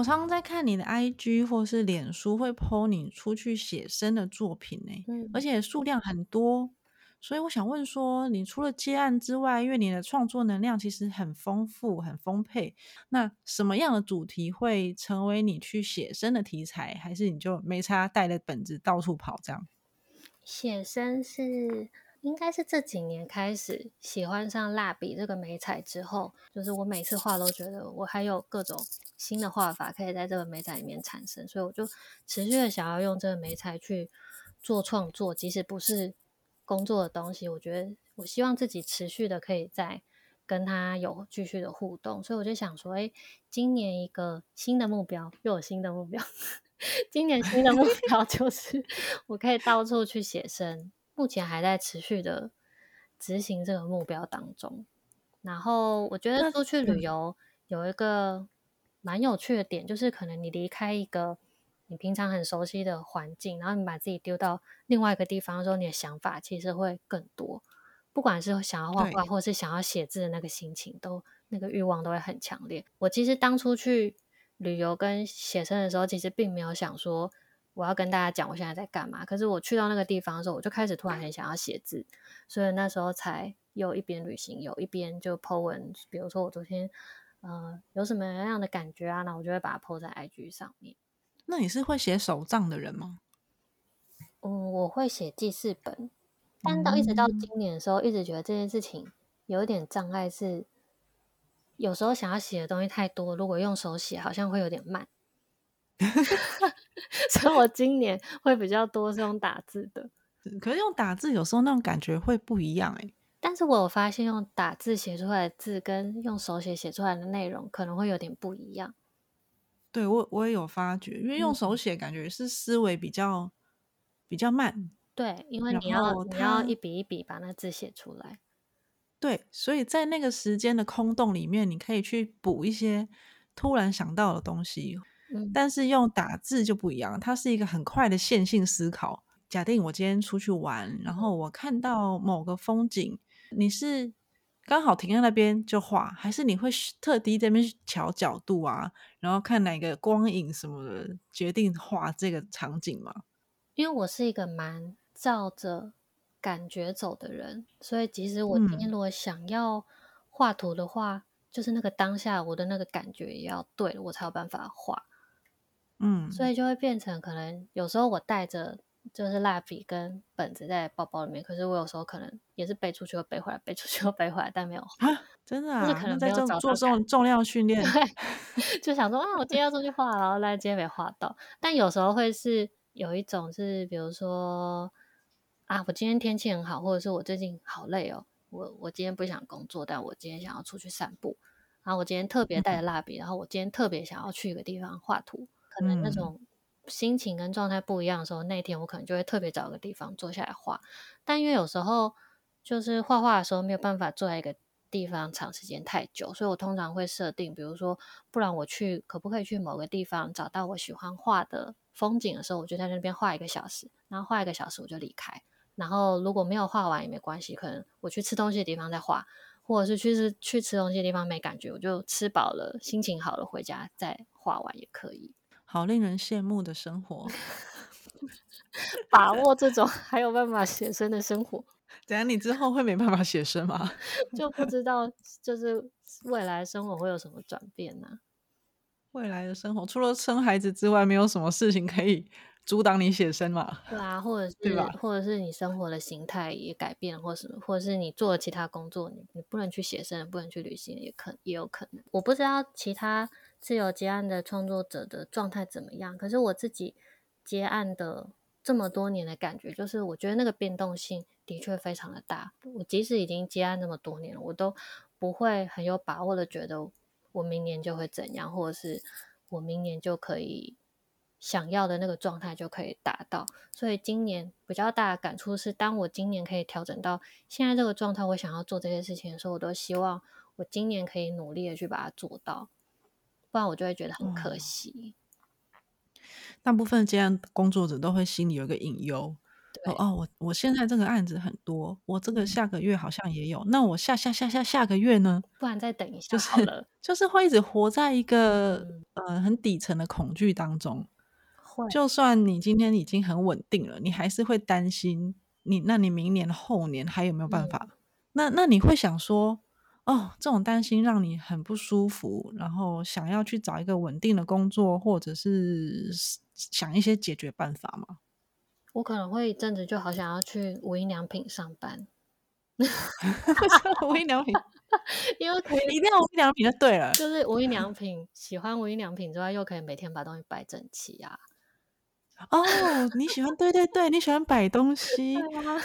我常常在看你的 IG 或是脸书，会 po 你出去写生的作品呢、嗯而且数量很多。所以我想问说，你除了接案之外，因为你的创作能量其实很丰富、很丰沛，那什么样的主题会成为你去写生的题材？还是你就没差带着本子到处跑这样？写生是应该是这几年开始喜欢上蜡笔这个美彩之后，就是我每次画都觉得我还有各种新的画法可以在这个美彩里面产生，所以我就持续的想要用这个美彩去做创作，即使不是工作的东西，我觉得我希望自己持续的可以在跟他有继续的互动，所以我就想说，哎，今年一个新的目标，又有新的目标。今年新的目 标就是我可以到处去写生，目前还在持续的执行这个目标当中。然后我觉得那出去旅嗯游有一个蛮有趣的点，就是可能你离开一个你平常很熟悉的环境，然后你把自己丢到另外一个地方的时候，你的想法其实会更多。不管是想要画画，或是想要写字的那个心情，都那个欲望都会很强烈。我其实当初去旅游跟写生的时候，其实并没有想说我要跟大家讲我现在在干嘛。可是我去到那个地方的时候，我就开始突然很想要写字，所以那时候才又一边旅行，有一边就 po 文。比如说我昨天呃有什么样的感觉啊，那我就会把它 po 在 IG 上面。那你是会写手账的人吗？嗯，我会写记事本，但到一直到嗯今年的时候，一直觉得这件事情有一点障碍是，有时候想要写的东西太多，如果用手写好像会有点慢，所以我今年会比较多是用打字的。可是用打字有时候那种感觉会不一样哎、但是我有发现，用打字写出来的字跟用手写写出来的内容可能会有点不一样。对我我也有发觉，因为用嗯手写感觉是思维比较比较慢，对，因为你要你要一笔一笔把那字写出来。对，所以在那个时间的空洞里面，你可以去补一些突然想到的东西。嗯但是用打字就不一样，它是一个很快的线性思考。假定我今天出去玩，然后我看到某个风景，你是刚好停在那边就画，还是你会特地在那边调角度啊，然后看哪个光影什么的，决定画这个场景吗？因为我是一个蛮照着感觉走的人，所以即使我今天嗯如果想要画图的话，就是那个当下我的那个感觉也要对了，我才有办法画。嗯，所以就会变成可能有时候我带着就是蜡笔跟本子在包包里面，可是我有时候可能也是背出去又背回来，背出去又背回来，但没有。啊，真的啊，就是可能在做这种重量训练，对，就想说啊，我今天要出去画，然后来今天没画到。但有时候会是有一种是，比如说啊，我今天天气很好，或者是我最近好累哦，我我今天不想工作，但我今天想要出去散步。然后我今天特别带着蜡笔，然后我今天特别想要去一个地方画图，可能那嗯种心情跟状态不一样的时候，那天我可能就会特别找个地方坐下来画。但因为有时候就是画画的时候没有办法坐在一个地方长时间太久，所以我通常会设定，比如说，不然我去可不可以去某个地方找到我喜欢画的风景的时候，我就在那边画一个小时，然后画一个小时我就离开。然后如果没有画完也没关系，可能我去吃东西的地方再画，或者是去吃去吃东西的地方没感觉，我就吃饱了，心情好了回家再画完也可以。好令人羡慕的生活。把握这种还有办法写生的生活，等下你之后会没办法写生吗？就不知道就是未来生活会有什么转变呢、未来的生活除了生孩子之外，没有什么事情可以阻挡你写生嘛？对啊，或者是对吧或者是你生活的形态也改变，或什么，或者是你做了其他工作，你你不能去写生，不能去旅行，也可也有可能。我不知道其他自由接案的创作者的状态怎么样，可是我自己接案的这么多年的感觉，就是我觉得那个变动性的确非常的大。我即使已经接案那么多年了，我都不会很有把握的觉得我明年就会怎样，或者是我明年就可以想要的那个状态就可以达到。所以今年比较大的感触是，当我今年可以调整到现在这个状态，我想要做这些事情的时候，我都希望我今年可以努力的去把它做到，不然我就会觉得很可哦惜。大部分这样工作者都会心里有一个隐忧，哦哦，我我现在这个案子很多，我这个下个月好像也有，那我下下下下下个月呢？不然再等一 下就是。就是会一直活在一个、嗯呃很底层的恐惧当中。会，就算你今天已经很稳定了，你还是会担心你，那你明年后年还有没有办法？那那你会想说，哦，这种担心让你很不舒服，然后想要去找一个稳定的工作，或者是想一些解决办法吗？我可能会一阵子就好想要去无印良品上班，无印良品，因为可以一定要无印良品就对了。就是无印良品，喜欢无印良品之外，又可以每天把东西摆整齐啊。哦，你喜欢对对对，你喜欢摆东西，对 啊，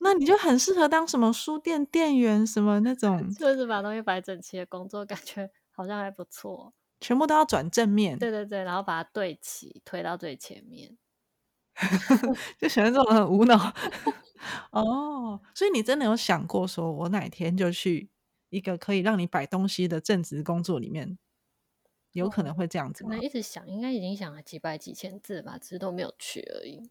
那你就很适合当什么书店店员什么那种，就是把东西摆整齐的工作，感觉好像还不错。全部都要转正面。对对对，然后把它对齐，推到最前面。就喜欢这种很无脑哦，所以你真的有想过，说我哪天就去一个可以让你摆东西的正职工作里面，有可能会这样子吗可能？一直想，应该已经想了几百几千字吧，只是都没有去而已。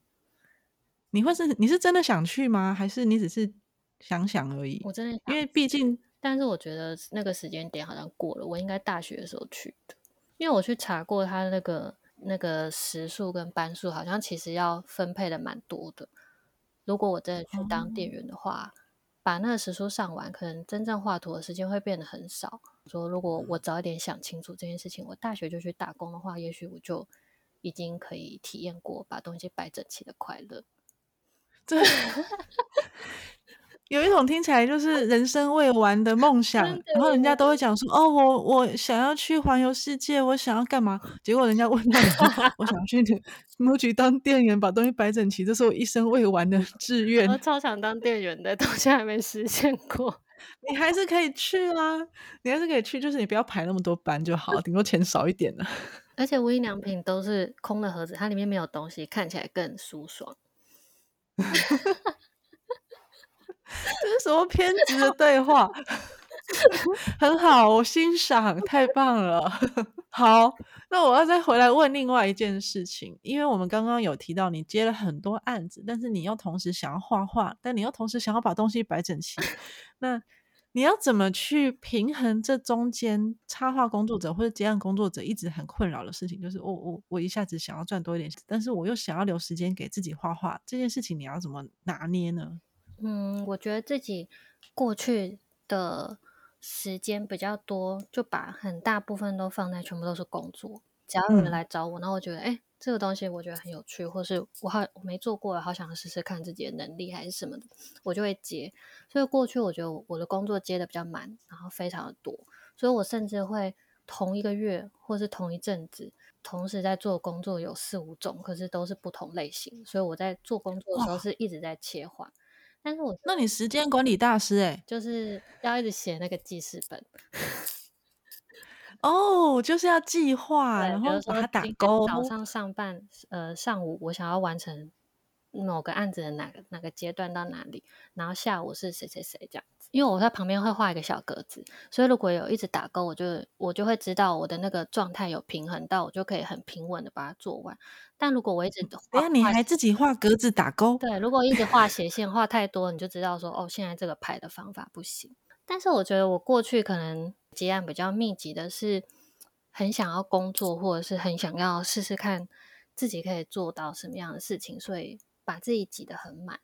你会是你是真的想去吗？还是你只是想想而已我？真的想因为毕竟但是我觉得那个时间点好像过了，我应该大学的时候去的，因为我去查过他那个那个时数跟班数，好像其实要分配的蛮多的。如果我真的去当店员的话，把那个时数上完，可能真正画图的时间会变得很少。说如果我早一点想清楚这件事情，我大学就去打工的话，也许我就已经可以体验过把东西摆整齐的快乐。这有一种听起来就是人生未完的梦想，然后人家都会讲说：“哦，我我想要去环游世界，我想要干嘛？”结果人家问到：“我想去木局当店员，把东西摆整齐，这是我一生未完的志愿。我超想当店员的，到现在还没实现过。”你还是可以去啊，你还是可以去，就是你不要排那么多班就好，顶多钱少一点了。而且无印良品都是空的盒子，它里面没有东西，看起来更舒爽。这是什么偏执的对话？很好，我欣赏，太棒了。好，那我要再回来问另外一件事情，因为我们刚刚有提到你接了很多案子，但是你又同时想要画画，但你又同时想要把东西摆整齐，那你要怎么去平衡这中间插画工作者或者接案工作者一直很困扰的事情？就是我我我一下子想要赚多一点，但是我又想要留时间给自己画画，这件事情你要怎么拿捏呢？嗯，我觉得自己过去的时间比较多，就把很大部分都放在全部都是工作。只要有人嗯来找我，然后我觉得，哎、这个东西我觉得很有趣，或是我好我没做过，好想试试看自己的能力还是什么的，我就会接。所以过去我觉得我的工作接的比较满，然后非常的多，所以我甚至会同一个月或是同一阵子，同时在做工作有四五种，可是都是不同类型，所以我在做工作的时候哇是一直在切换。但是我那你时间管理大师哎、就是要一直写那个记事本，哦，就是要计划，对，然后把它打勾。早上上班，呃，上午我想要完成某个案子的哪个哪个阶段到哪里，然后下午是谁谁谁这样子。因为我在旁边会画一个小格子，所以如果有一直打勾，我就我就会知道我的那个状态有平衡到，我就可以很平稳的把它做完。但如果我一直画下你还自己画格子打勾，对，如果一直画斜线画太多，你就知道说哦，现在这个排的方法不行。但是我觉得我过去可能结案比较密集的是，很想要工作，或者是很想要试试看自己可以做到什么样的事情，所以把自己挤得很满。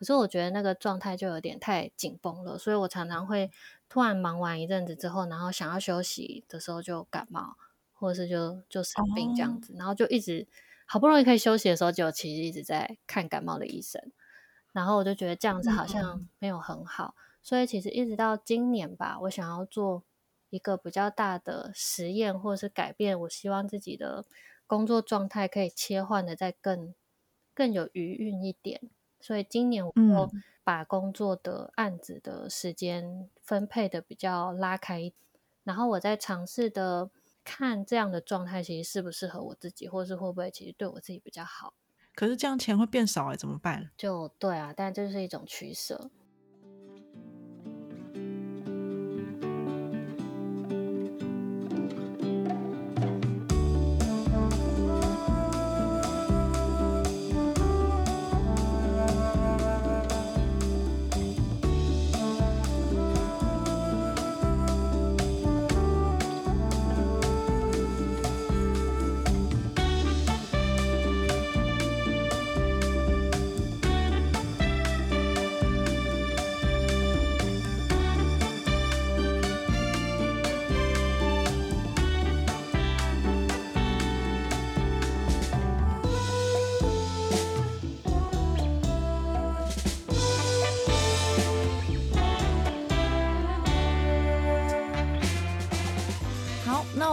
可是我觉得那个状态就有点太紧绷了，所以我常常会突然忙完一阵子之后，然后想要休息的时候就感冒，或者是就就生病这样子，然后就一直好不容易可以休息的时候，就其实一直在看感冒的医生，然后我就觉得这样子好像没有很好，所以其实一直到今年吧，我想要做一个比较大的实验，或者是改变，我希望自己的工作状态可以切换的再更更有余韵一点。所以今年我把工作的案子的时间分配的比较拉开，然后我在尝试的看这样的状态其实适不适合我自己，或是会不会其实对我自己比较好。可是这样钱会变少哎、怎么办？就对啊，但这是一种取舍。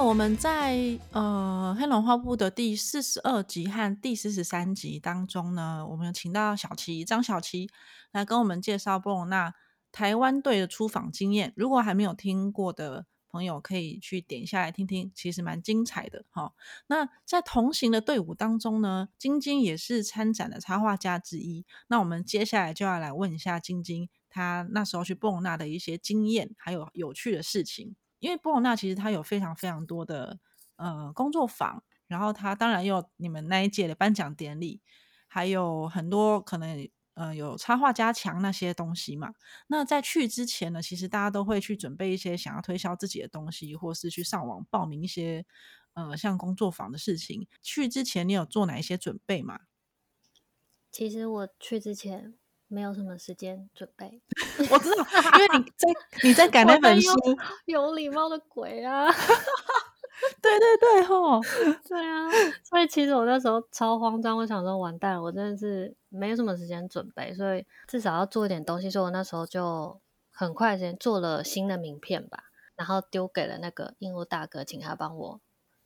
我们在呃黑龙画布的第四十二集和第四十三集当中呢，我们有请到小齐张小齐来跟我们介绍布隆纳台湾队的出访经验。如果还没有听过的朋友，可以去点下来听听，其实蛮精彩的哈。那在同行的队伍当中呢，晶晶也是参展的插画家之一。那我们接下来就要来问一下晶晶，她那时候去布隆纳的一些经验，还有有趣的事情。因为波隆纳其实它有非常非常多的呃工作坊，然后它当然有你们那一届的颁奖典礼，还有很多可能呃有插画加强那些东西嘛。那在去之前呢，其实大家都会去准备一些想要推销自己的东西，或是去上网报名一些呃像工作坊的事情。去之前你有做哪一些准备吗？其实我去之前。没有什么时间准备，我知道，因为你在你在 改那本书，有礼貌的鬼啊！对对对，吼，对啊，所以其实我那时候超慌张，我想说完蛋了，我真的是没有什么时间准备，所以至少要做一点东西，所以我那时候就很快间做了新的名片吧，然后丢给了那个印务大哥，请他帮我，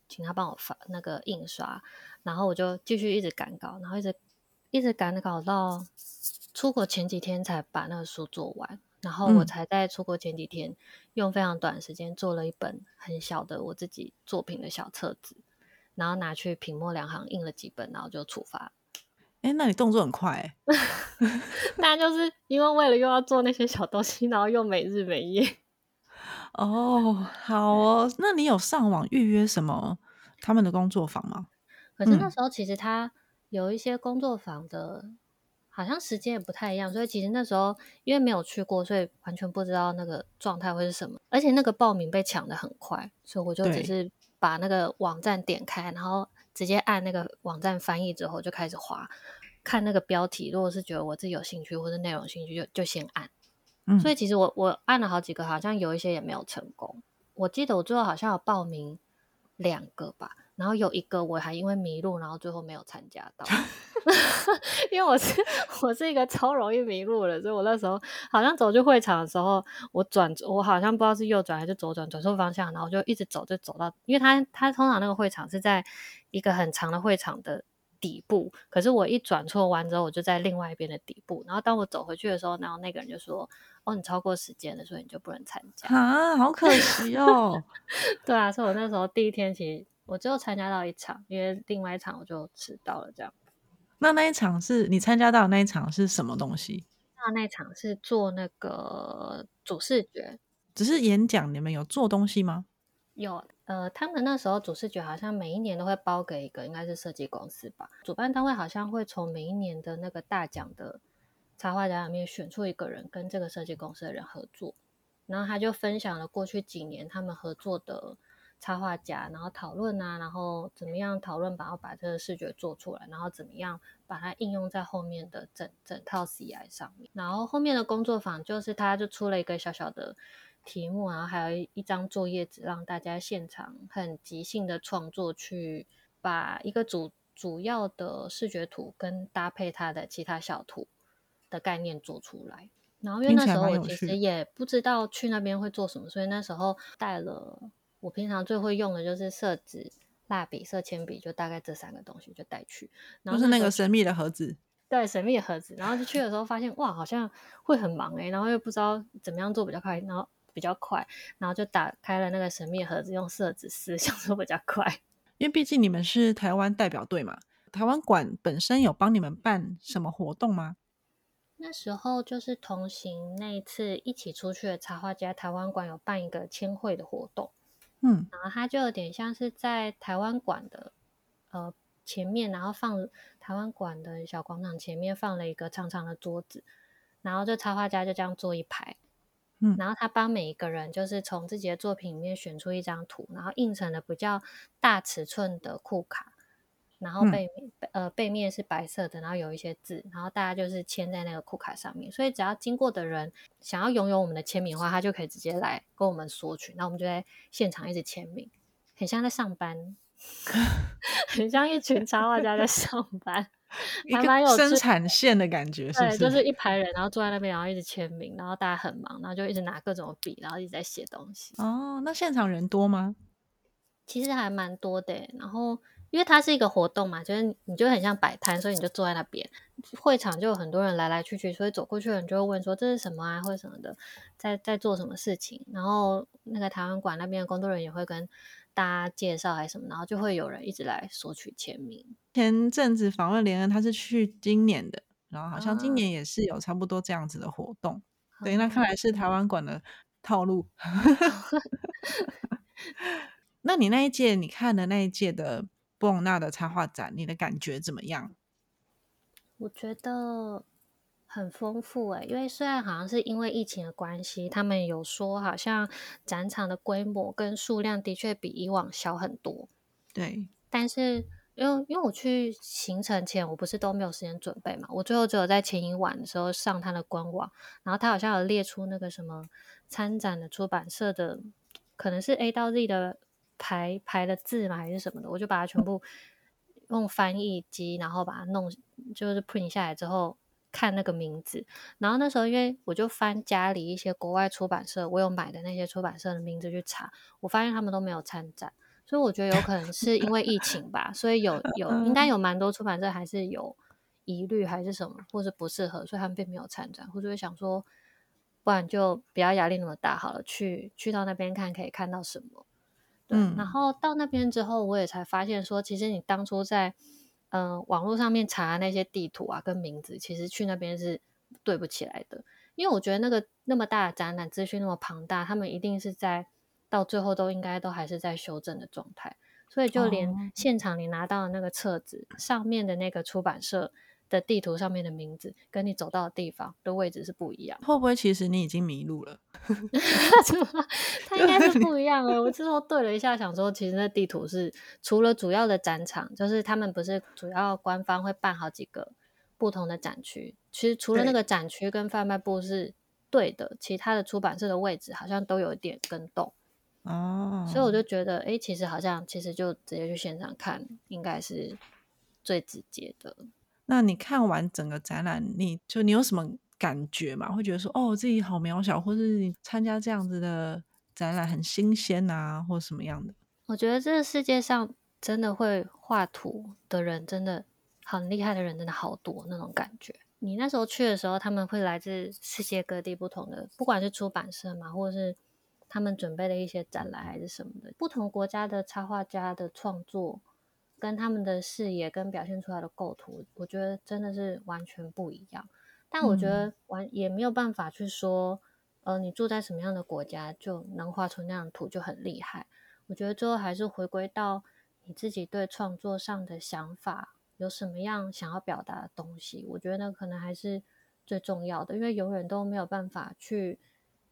请他帮我发那个印刷，然后我就继续一直赶稿，然后一直一直赶稿到。出国前几天才把那个书做完，然后我才在出国前几天用非常短时间做了一本很小的我自己作品的小册子，然后拿去品墨两行印了几本，然后就出发。哎，那你动作很快，那就是因为为了又要做那些小东西，然后又没日没夜。哦，好哦，那你有上网预约什么他们的工作坊吗？可是那时候其实他有一些工作坊的。好像时间也不太一样，所以其实那时候因为没有去过，所以完全不知道那个状态会是什么。而且那个报名被抢的很快，所以我就只是把那个网站点开，然后直接按那个网站翻译之后就开始划，看那个标题。如果是觉得我自己有兴趣或者内容兴趣，就就先按。所以其实我我按了好几个，好像有一些也没有成功。我记得我最后好像有报名两个吧。然后有一个我还因为迷路，然后最后没有参加到，因为我是 我是一个超容易迷路的，所以我那时候好像走去会场的时候，我转我好像不知道是右转还是左转，转错方向，然后就一直走就走到，因为他他通常那个会场是在一个很长的会场的底部，可是我一转错弯之后，我就在另外一边的底部，然后当我走回去的时候，然后那个人就说：“哦，你超过时间了，所以你就不能参加。”啊，好可惜哦。对啊，所以我那时候第一天其实。我只有参加到一场，因为另外一场我就迟到了。这样，那那一场是你参加到那一场是什么东西？那那场是做那个主视觉，只是演讲。你们有做东西吗？有，呃，他们那时候主视觉好像每一年都会包给一个，应该是设计公司吧。主办单位好像会从每一年的那个大奖的插画家里面选出一个人，跟这个设计公司的人合作，然后他就分享了过去几年他们合作的。插画家，然后讨论啊，然后怎么样讨论，然后把这个视觉做出来，然后怎么样把它应用在后面的整整套 CI 上面。然后后面的工作坊就是他就出了一个小小的题目，然后还有一张作业纸，让大家现场很即兴的创作，去把一个主主要的视觉图跟搭配它的其他小图的概念做出来。然后因为那时候我其实也不知道去那边会做什么，所以那时候带了。我平常最会用的就是色纸、蜡笔、色铅笔，就大概这三个东西就带去。然后是那个神秘的盒子，对，神秘的盒子。然后就去的时候发现，哇，好像会很忙哎，然后又不知道怎么样做比较快，然后比较快，然后就打开了那个神秘盒子，用色纸撕，想说比较快。因为毕竟你们是台湾代表队嘛，台湾馆本身有帮你们办什么活动吗？那时候就是同行那一次一起出去的插画家，台湾馆有办一个签会的活动。嗯，然后它就有点像是在台湾馆的呃前面，然后放台湾馆的小广场前面放了一个长长的桌子，然后就插画家就这样坐一排，嗯，然后他帮每一个人就是从自己的作品里面选出一张图，然后印成了比较大尺寸的库卡。然后背面呃背面是白色的，然后有一些字，然后大家就是签在那个库卡上面，所以只要经过的人想要拥有我们的签名的话，他就可以直接来跟我们索取，那我们就在现场一直签名，很像在上班，很像一群插画家在上班，还蛮有生产线的感觉，对，就是 一排人，然后坐在那边，然后一直签名，然后大家很忙，然后就一直拿各种笔，然后一直在写东西。哦，那现场人多吗？其实还蛮多的。然后因为它是一个活动嘛，就是你就很像摆摊，所以你就坐在那边，会场就有很多人来来去去，所以走过去的人就会问说这是什么啊，或者什么的，在在做什么事情。然后那个台湾馆那边的工作人员也会跟大家介绍还是什么，然后就会有人一直来索取签名。前阵子访问连恩，他是去今年的，然后好像今年也是有差不多这样子的活动。对，那看来是台湾馆的套路。那你那一届你看的那一届的布隆纳的插画展，你的感觉怎么样？我觉得很丰富诶，因为虽然好像是因为疫情的关系，他们有说好像展场的规模跟数量的确比以往小很多。对，但是因为因为我去行程前，我不是都没有时间准备嘛，我最后只有在前一晚的时候上他的官网，然后他好像有列出那个什么参展的出版社的，可能是 A 到 Z 的。排排的字嘛，还是什么的，我就把它全部用翻译机，然后把它弄，就是 print 下来之后看那个名字。然后那时候，因为我就翻家里一些国外出版社，我有买的那些出版社的名字去查，我发现他们都没有参展，所以我觉得有可能是因为疫情吧，所以有 有应该有蛮多出版社还是有疑虑还是什么，或是不适合，所以他们并没有参展，或者想说，不然就不要压力那么大好了，去去到那边看可以看到什么。嗯，然后到那边之后，我也才发现说，其实你当初在嗯网络上面查那些地图啊跟名字，其实去那边是对不起来的。因为我觉得那个那么大的展览资讯那么庞大，他们一定是在到最后都应该都还是在修正的状态，所以就连现场你拿到的那个册子上面的那个出版社。的地图上面的名字跟你走到的地方的位置是不一样，会不会其实你已经迷路了？它应该是不一样的。我之后对了一下，想说其实那地图是除了主要的展场，就是他们不是主要官方会办好几个不同的展区，其实除了那个展区跟贩卖部是对的，其他的出版社的位置好像都有一点跟动哦。所以我就觉得，哎，其实好像其实就直接去现场看，应该是最直接的。那你看完整个展览，你就你有什么感觉吗？会觉得说，哦，自己好渺小，或是你参加这样子的展览很新鲜啊，或什么样的？我觉得这个世界上真的会画图的人，真的很厉害的人，真的好多那种感觉。你那时候去的时候，他们会来自世界各地不同的，不管是出版社嘛，或者是他们准备的一些展览还是什么的，不同国家的插画家的创作。跟他们的视野跟表现出来的构图，我觉得真的是完全不一样。但我觉得完也没有办法去说，呃，你住在什么样的国家就能画出那样的图就很厉害。我觉得最后还是回归到你自己对创作上的想法，有什么样想要表达的东西。我觉得那可能还是最重要的，因为永远都没有办法去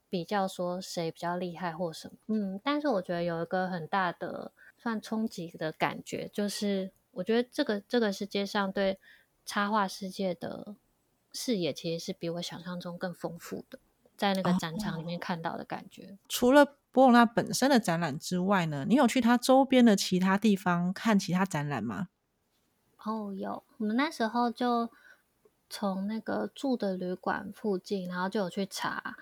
比较说谁比较厉害或什么。嗯，但是我觉得有一个很大的。算冲击的感觉，就是我觉得这个这个世界上对插画世界的视野，其实是比我想象中更丰富的。在那个展场里面看到的感觉，除了博隆纳本身的展览之外呢，你有去它周边的其他地方看其他展览吗？哦，有。我们那时候就从那个住的旅馆附近，然后就有去查，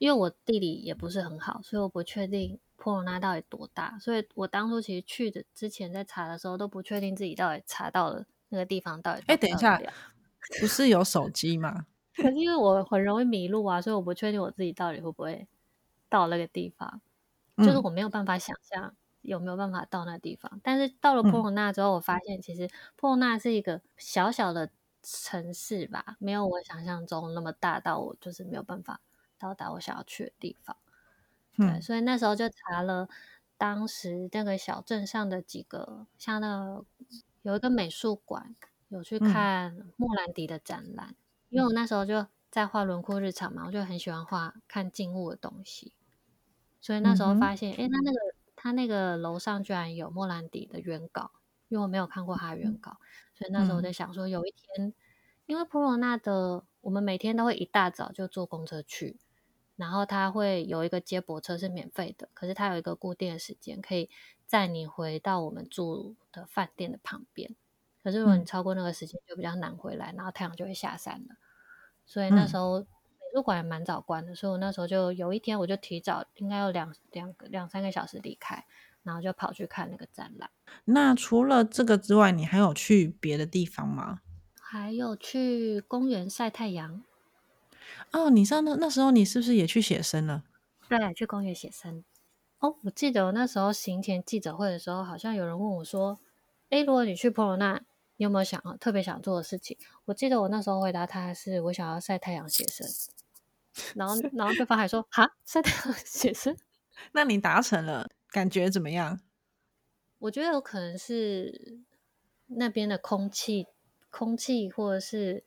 因为我地理也不是很好，所以我不确定。波隆纳到底多大？所以我当初其实去的之前在查的时候都不确定自己到底查到了那个地方到底。哎，等一下，不是有手机吗？可是因为我很容易迷路啊，所以我不确定我自己到底会不会到那个地方。就是我没有办法想象有没有办法到那个地方。但是到了波隆纳之后，我发现其实波隆纳是一个小小的城市吧，没有我想象中那么大到我就是没有办法到达我想要去的地方。对，所以那时候就查了当时那个小镇上的几个，像那有一个美术馆，有去看莫兰迪的展览。因为我那时候就在画轮廓日常嘛，我就很喜欢画看静物的东西。所以那时候发现，哎，他那个他那个楼上居然有莫兰迪的原稿，因为我没有看过他的原稿，所以那时候我在想说，有一天，因为普罗纳的，我们每天都会一大早就坐公车去。然后它会有一个接驳车是免费的，可是它有一个固定的时间，可以载你回到我们住的饭店的旁边。可是如果你超过那个时间，就比较难回来，然后太阳就会下山了。所以那时候美术馆也蛮早关的，所以我那时候就有一天我就提早，应该有两两个两三个小时离开，然后就跑去看那个展览。那除了这个之外，你还有去别的地方吗？还有去公园晒太阳。哦，你知道那那时候你是不是也去写生了？对，去公园写生。哦，我记得我那时候行前记者会的时候，好像有人问我说：“诶，如果你去普罗纳，你有没有想特别想做的事情？”我记得我那时候回答他是：“我想要晒太阳写生。”然后，然后对方还说：“哈，晒太阳写生？”那你达成了，感觉怎么样？我觉得有可能是那边的空气、空气或者是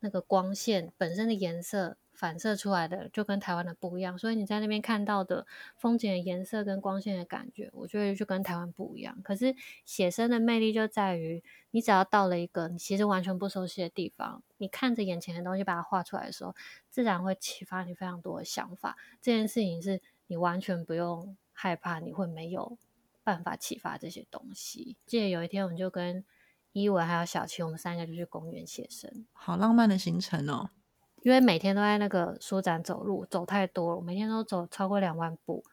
那个光线本身的颜色。反射出来的就跟台湾的不一样，所以你在那边看到的风景的颜色跟光线的感觉，我觉得就跟台湾不一样。可是写生的魅力就在于，你只要到了一个你其实完全不熟悉的地方，你看着眼前的东西把它画出来的时候，自然会启发你非常多的想法。这件事情是你完全不用害怕，你会没有办法启发这些东西。记得有一天，我们就跟伊文还有小琪，我们三个就去公园写生，好浪漫的行程哦。因为每天都在那个书展走路，走太多了，每天都走超过两万步，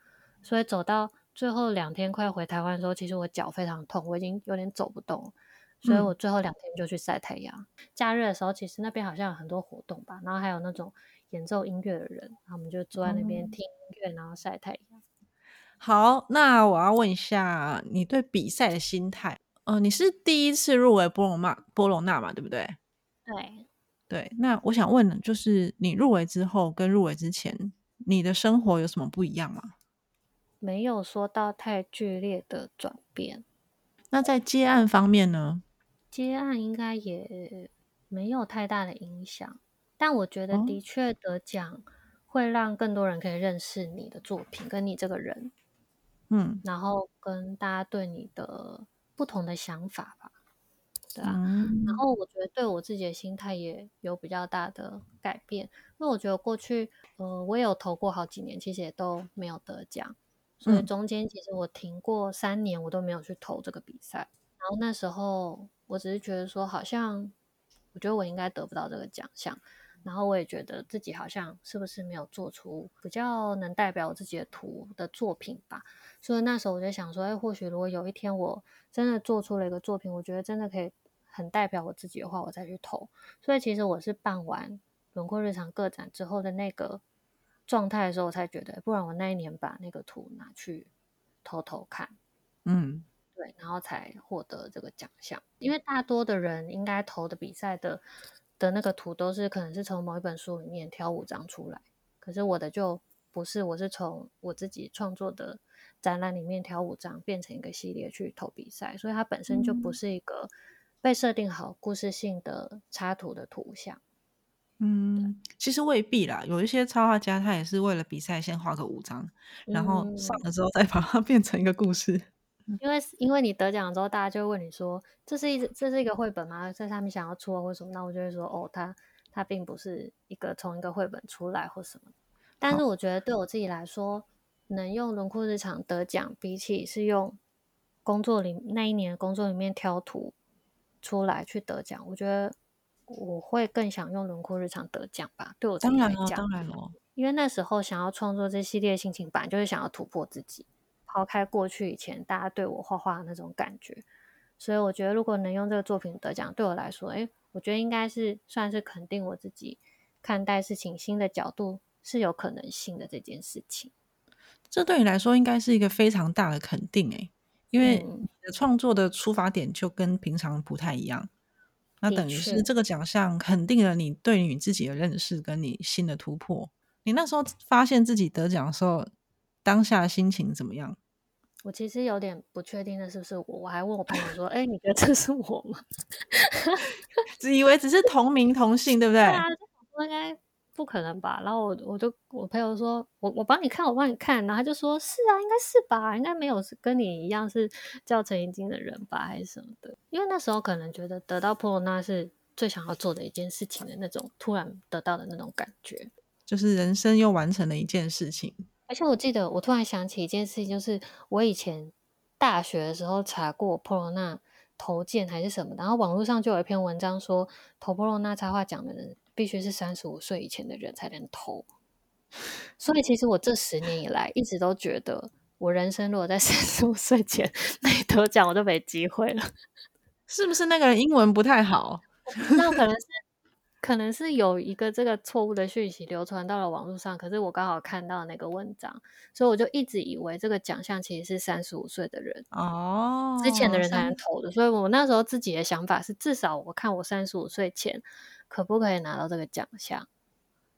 所以走到最后两天快回台湾的时候，其实我脚非常痛，我已经有点走不动，所以我最后两天就去晒太阳。假日的时候，其实那边好像有很多活动吧，然后还有那种演奏音乐的人，然后我们就坐在那边听音乐，然后晒太阳。好，那我要问一下你对比赛的心态。呃，你是第一次入围波隆纳波隆纳嘛？对不对？对。对，那我想问，就是你入围之后跟入围之前，你的生活有什么不一样吗？没有说到太剧烈的转变。那在接案方面呢？接案应该也没有太大的影响，但我觉得的确得奖会让更多人可以认识你的作品跟你这个人，嗯，然后跟大家对你的不同的想法吧。对啊，然后我觉得对我自己的心态也有比较大的改变，因为我觉得过去，呃，我也有投过好几年，其实也都没有得奖，所以中间其实我停过三年，我都没有去投这个比赛。然后那时候我只是觉得说，好像我觉得我应该得不到这个奖项，然后我也觉得自己好像是不是没有做出比较能代表我自己的图的作品吧。所以那时候我就想说，哎，或许如果有一天我真的做出了一个作品，我觉得真的可以。很代表我自己的话，我再去投。所以其实我是办完轮廓日常个展之后的那个状态的时候，我才觉得，不然我那一年把那个图拿去偷偷看，嗯，对，然后才获得这个奖项。因为大多的人应该投的比赛的的那个图都是可能是从某一本书里面挑五张出来，可是我的就不是，我是从我自己创作的展览里面挑五张变成一个系列去投比赛，所以它本身就不是一个。被设定好故事性的插图的图像，嗯，其实未必啦。有一些插画家，他也是为了比赛先画个五张，然后上了之后再把它变成一个故事。因为因为你得奖之后，大家就会问你说：“这是一这是一个绘本吗？在上面想要出或什么？”那我就会说：“哦，它它并不是一个从一个绘本出来或什么。”但是我觉得对我自己来说，能用轮廓日常得奖，比起是用工作里那一年工作里面挑图。出来去得奖，我觉得我会更想用轮廓日常得奖吧。对我当然了，当然了，因为那时候想要创作这系列心情版，就是想要突破自己，抛开过去以前大家对我画画的那种感觉。所以我觉得，如果能用这个作品得奖，对我来说，诶，我觉得应该是算是肯定我自己看待事情新的角度是有可能性的这件事情。这对你来说应该是一个非常大的肯定，诶。因为你的创作的出发点就跟平常不太一样，那等于是这个奖项肯定了你对你自己的认识跟你新的突破。你那时候发现自己得奖的时候，当下的心情怎么样？我其实有点不确定，那是不是我？我还问我朋友说：“哎，你觉得这是我吗？” 只以为只是同名同姓，对不对？啊应该。不可能吧？然后我我就我朋友说，我我帮你看，我帮你看，然后他就说是啊，应该是吧，应该没有是跟你一样是叫陈怡金的人吧，还是什么的？因为那时候可能觉得得到 Pro 那是最想要做的一件事情的那种，突然得到的那种感觉，就是人生又完成了一件事情。而且我记得我突然想起一件事情，就是我以前大学的时候查过 Pro 那投件还是什么，然后网络上就有一篇文章说投 Pro 那插画奖的人。必须是三十五岁以前的人才能投，所以其实我这十年以来一直都觉得我人生如果在 三十五岁前没得奖，我就没机会了。是不是那个人英文不太好？那可能是。可能是有一个这个错误的讯息流传到了网络上，可是我刚好看到那个文章，所以我就一直以为这个奖项其实是三十五岁的人哦之前的人才能投的，所以我那时候自己的想法是，至少我看我三十五岁前可不可以拿到这个奖项。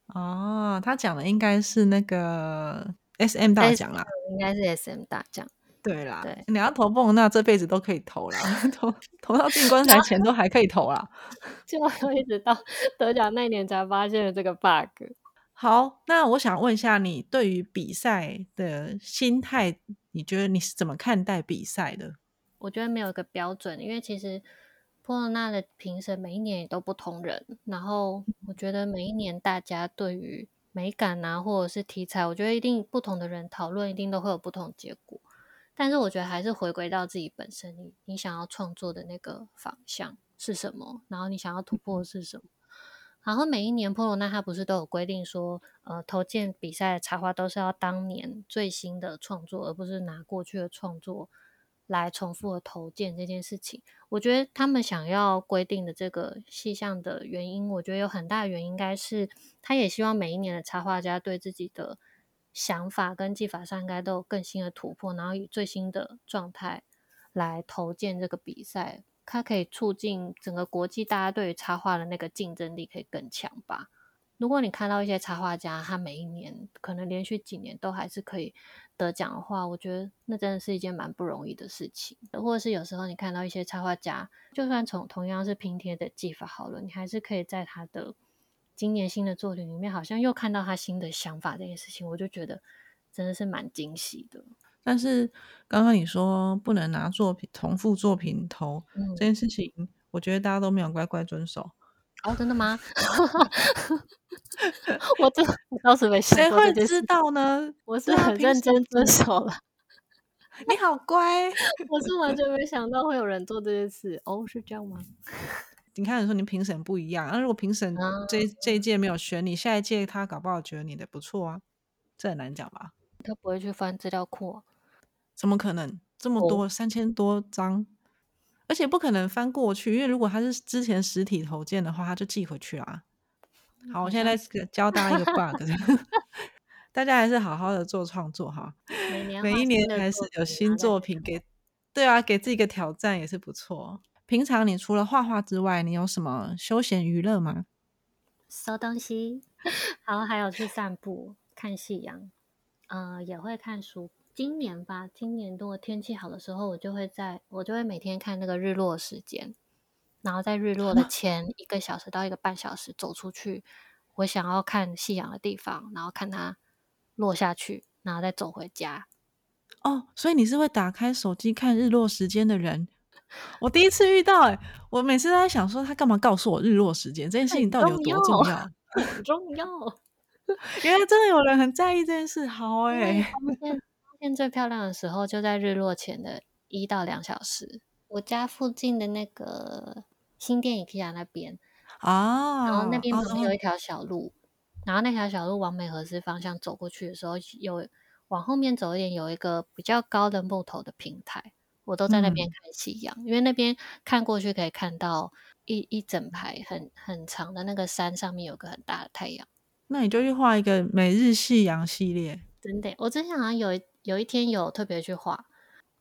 哦，他讲的应该是那个 S M 大奖啦，应该是 S M 大奖。对啦，对，你要投蹦，那这辈子都可以投啦，投投到进棺材前都还可以投啦。就一直到 得奖那年才发现了这个 bug。好，那我想问一下，你对于比赛的心态，你觉得你是怎么看待比赛的？我觉得没有一个标准，因为其实波罗纳的评审每一年也都不同人，然后我觉得每一年大家对于美感啊，或者是题材，我觉得一定不同的人讨论，一定都会有不同结果。但是我觉得还是回归到自己本身，你你想要创作的那个方向是什么，然后你想要突破是什么。然后每一年波罗那它不是都有规定说，呃，投件比赛的插画都是要当年最新的创作，而不是拿过去的创作来重复的投件这件事情。我觉得他们想要规定的这个细项的原因，我觉得有很大的原因，应该是他也希望每一年的插画家对自己的。想法跟技法上应该都有更新的突破，然后以最新的状态来投建这个比赛，它可以促进整个国际大家对于插画的那个竞争力可以更强吧。如果你看到一些插画家，他每一年可能连续几年都还是可以得奖的话，我觉得那真的是一件蛮不容易的事情。或者是有时候你看到一些插画家，就算从同样是拼贴的技法好了，你还是可以在他的。今年新的作品里面，好像又看到他新的想法这件事情，我就觉得真的是蛮惊喜的。但是刚刚你说不能拿作品重复作品投这件事情，我觉得大家都没有乖乖遵守。哦，真的吗？我这我倒是没想谁会知道呢？我是很认真遵 守了。你好乖，我是完全没想到会有人做这件事。哦，是这样吗？你看，你说你评审不一样，那如果评审这这一届没有选你，下一届他搞不好觉得你的不错啊，这很难讲吧？他不会去翻资料库，怎么可能这么多三千多张，而且不可能翻过去，因为如果他是之前实体投件的话，他就寄回去啊。好，我现在教大家一个 bug，大家还是好好的做创作哈，每一年还是有新作品给，对啊，给自己一个挑战也是不错。平常你除了画画之外，你有什么休闲娱乐吗？收东西，然后还有去散步、看夕阳，呃，也会看书。今年吧，今年如果天气好的时候，我就会在我就会每天看那个日落时间，然后在日落的前一个小时到一个半小时走出去，我想要看夕阳的地方，然后看它落下去，然后再走回家。哦，所以你是会打开手机看日落时间的人？我第一次遇到，哎，我每次都在想说，他干嘛告诉我日落时间这件事情到底有多重要？很重要，原来真的有人很在意这件事。好，哎，发现 发现最漂亮的时候就在日落前的一到两小时。我家附近的那个新店 IKEA 那边啊，然后那边旁边有一条小路，然后那条小路往美和市方向走过去的时候，有往后面走一点，有一个比较高的木头的平台。我都在那边看夕阳，因为那边看过去可以看到一一整排很很长的那个山上面有个很大的太阳。那你就去画一个每日夕阳系列。真的，我之前好像有有一天有特别去画，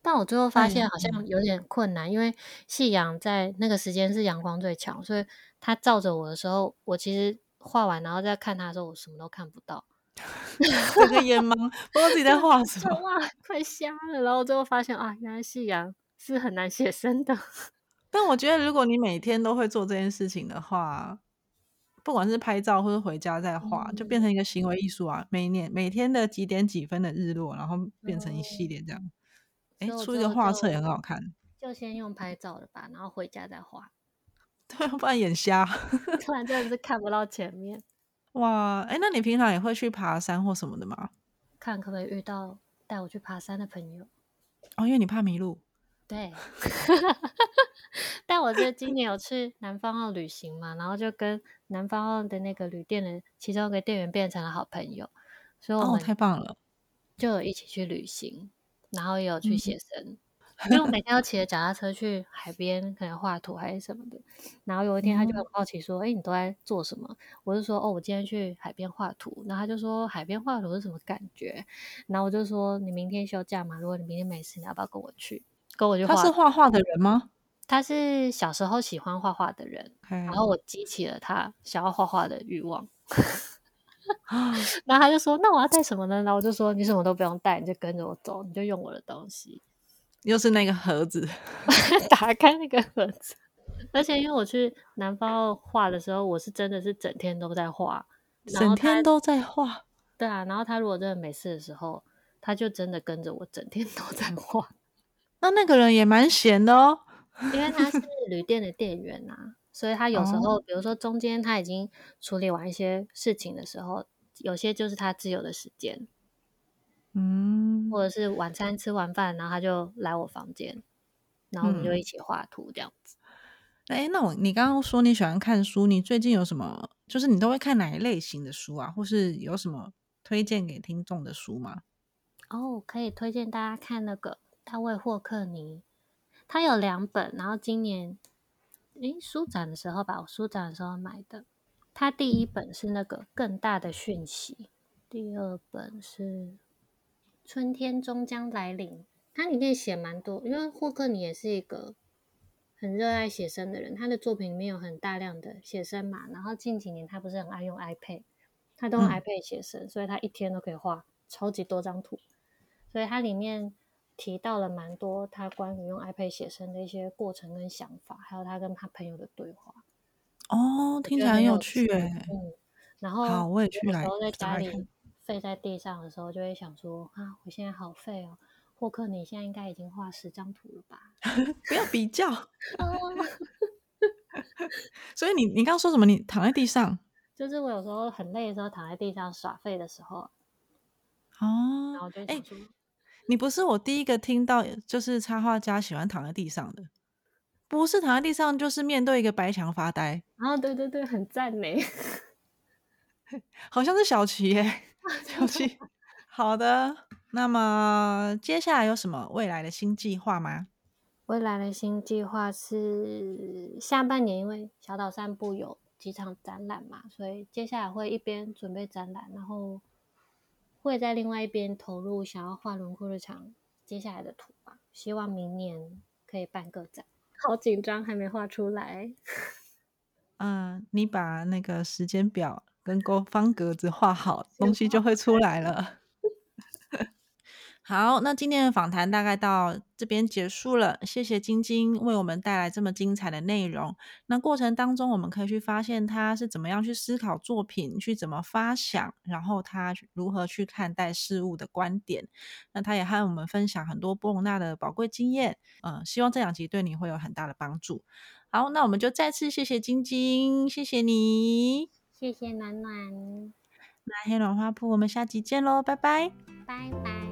但我最后发现好像有点困难，因为夕阳在那个时间是阳光最强，所以它照着我的时候，我其实画完然后再看它的时候，我什么都看不到。这个眼盲，不知道自己在画什么，哇，快瞎了！然后最后发现啊，原来夕阳是很难写生的。但我觉得，如果你每天都会做这件事情的话，不管是拍照或者回家再画，就变成一个行为艺术啊。每年每天的几点几分的日落，然后变成一系列这样。哎，出一个画册也很好看。就先用拍照的吧，然后回家再画。对，不然眼瞎，突然真的是看不到前面。哇，哎，那你平常也会去爬山或什么的吗？看可不可以遇到带我去爬山的朋友。哦，因为你怕迷路。对。但我是今年有去南方澳旅行嘛，然后就跟南方澳的那个旅店的其中一个店员变成了好朋友，所以我们太棒了，就有一起去旅行。然后也有去写生。因为我每天要骑着脚踏车去海边，可能画图还是什么的。然后有一天，他就很好奇说：“哎，你都在做什么？”我就说：“哦，我今天去海边画图。”然后他就说：“海边画图是什么感觉？”然后我就说：“你明天休假嘛？如果你明天没事，你要不要跟我去？跟我去画。”他是画画的人吗？他是小时候喜欢画画的人，然后我激起了他想要画画的欲望。然后他就说：“那我要带什么呢？”然后我就说：“你什么都不用带，你就跟着我走，你就用我的东西。”又是那个盒子，打开那个盒子，而且因为我去南方画的时候，我是真的是整天都在画，整天都在画。对啊，然后他如果真的没事的时候，他就真的跟着我整天都在画。那那个人也蛮闲的哦，因为他是旅店的店员啊，所以他有时候，比如说中间他已经处理完一些事情的时候，有些就是他自由的时间。嗯，或者是晚餐吃完饭，然后他就来我房间，然后我们就一起画图这样子。哎，那我你刚刚说你喜欢看书，你最近有什么？就是你都会看哪一类型的书啊？或是有什么推荐给听众的书吗？哦，可以推荐大家看那个大卫霍克尼，他有两本，然后今年诶书展的时候吧，我书展的时候买的。他第一本是那个更大的讯息，第二本是。春天终将来临，它里面写蛮多，因为霍克尼也是一个很热爱写生的人，他的作品里面有很大量的写生嘛。然后近几年他不是很爱用 iPad，他都用 iPad 写生，所以他一天都可以画超级多张图。所以它里面提到了蛮多他关于用 iPad 写生的一些过程跟想法，还有他跟他朋友的对话。哦，听起来很有趣哎。嗯，然后好，我也去来在家里。废在地上的时候，就会想说啊，我现在好废哦。霍克，你现在应该已经画十张图了吧？不要比较。所以你你刚刚说什么？你躺在地上？就是我有时候很累的时候，躺在地上耍废的时候。哦。然后就哎，你不是我第一个听到，就是插画家喜欢躺在地上的，不是躺在地上，就是面对一个白墙发呆。啊，对对对，很赞美。好像是小琪耶。小七，好的。那么接下来有什么未来的新计划吗？未来的新计划是下半年，因为小岛散步有几场展览嘛，所以接下来会一边准备展览，然后会在另外一边投入想要画轮廓日常接下来的图吧。希望明年可以办个展。好紧张，还没画出来。嗯，你把那个时间表。跟勾方格子画好，东西就会出来了。好，那今天的访谈大概到这边结束了。谢谢晶晶为我们带来这么精彩的内容。那过程当中，我们可以去发现他是怎么样去思考作品，去怎么发想，然后他如何去看待事物的观点。那他也和我们分享很多波隆纳的宝贵经验。嗯，希望这两集对你会有很大的帮助。好，那我们就再次谢谢晶晶，谢谢你。谢谢暖暖，那黑暖花铺，我们下集见喽，拜拜，拜拜。